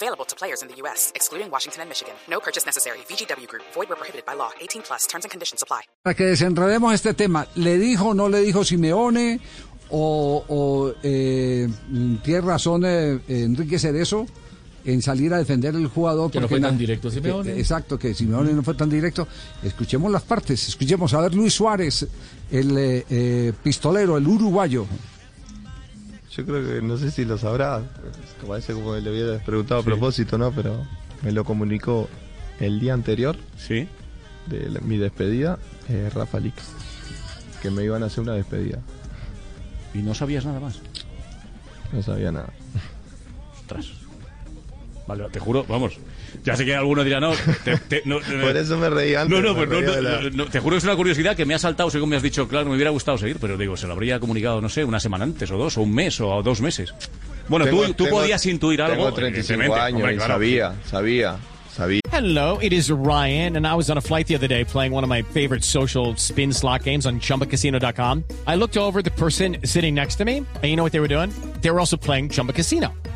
Available to players in the U.S., excluding Washington and Michigan. No purchase necessary. VGW Group. Void where prohibited by law. 18 plus. Terms and conditions apply. Para que desenredemos este tema, ¿le dijo o no le dijo Simeone o, o eh, tiene razón eh, Enrique Cerezo en salir a defender el jugador? Que no fue tan na- directo Simeone. que- exacto, que Simeone no fue tan directo. Escuchemos las partes, escuchemos a ver Luis Suárez, el eh, eh, pistolero, el uruguayo. Yo creo que no sé si lo sabrá. Parece como que le hubiera preguntado a propósito, ¿no? Pero me lo comunicó el día anterior Sí. de la- mi despedida, eh, Rafa Lix. Que me iban a hacer una despedida. Y no sabías nada más. No sabía nada. Ostras. Vale, te juro, vamos. Ya sé que alguno dirá, no, te, te- no, Por eso me reí antes. No, no, pues no, no, la- no, no, te juro que es una curiosidad que me ha saltado según me has dicho, claro, me hubiera gustado seguir, pero digo, se lo habría comunicado, no sé, una semana antes, o dos, o un mes, o dos meses. Bueno, Tengo- tú, tú tengo- podías intuir algo. Tengo 35 evidentemente, años hombre, y claro. sabía, sabía, sabía. Hello, it is Ryan, and I was on a flight the other day playing one of my favorite social spin slot games on chumbacasino.com. I looked over the person sitting next to me, and you know what they were doing? They were also playing Chumba Casino.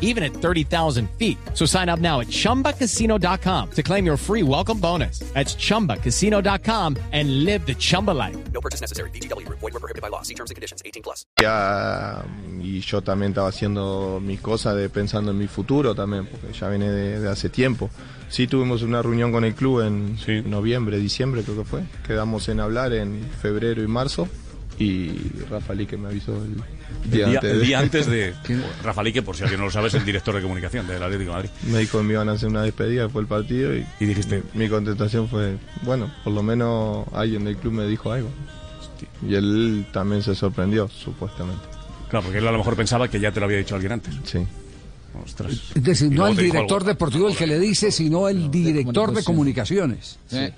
even at 30,000 feet. So sign up now at ChumbaCasino.com to claim your free welcome bonus. That's ChumbaCasino.com and live the Chumba life. No purchase necessary. VGW Group. Void were prohibited by law. See terms and conditions. 18 plus. Ya, y yo también estaba haciendo mis cosas de, pensando en mi futuro también, porque ya viene de, de hace tiempo. Sí tuvimos una reunión con el club en Sí. noviembre, diciembre creo que fue. Quedamos en hablar en febrero y marzo y Rafa Lique me avisó el El día, antes, el de- día antes de Rafa Lique, por si alguien no lo sabe, es el director de comunicación del Atlético de Madrid. Me dijo que me iban a hacer una despedida después del partido y, Y dijiste- mi contestación fue, bueno, por lo menos alguien del club me dijo algo. Y él también se sorprendió, supuestamente. Claro, porque él a lo mejor pensaba que ya te lo había dicho alguien antes. Sí. Ostras. Es decir, no el director deportivo el que le dice, sino el director de comunicaciones. Sí.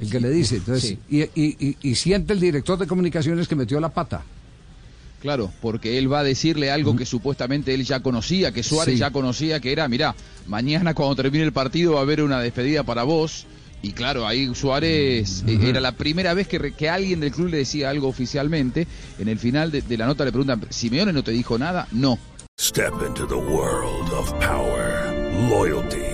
El que le dice. Entonces, Sí. y, y- y- y siente el director de comunicaciones que metió la pata. Claro, porque él va a decirle algo que supuestamente él ya conocía, que Suárez Sí. ya conocía, que era, mirá, mañana cuando termine el partido va a haber una despedida para vos. Y claro, ahí Suárez eh, era la primera vez que, que alguien del club le decía algo oficialmente. En el final de, de la nota le preguntan, ¿Simeone no te dijo nada? No. Step into the world of power, loyalty,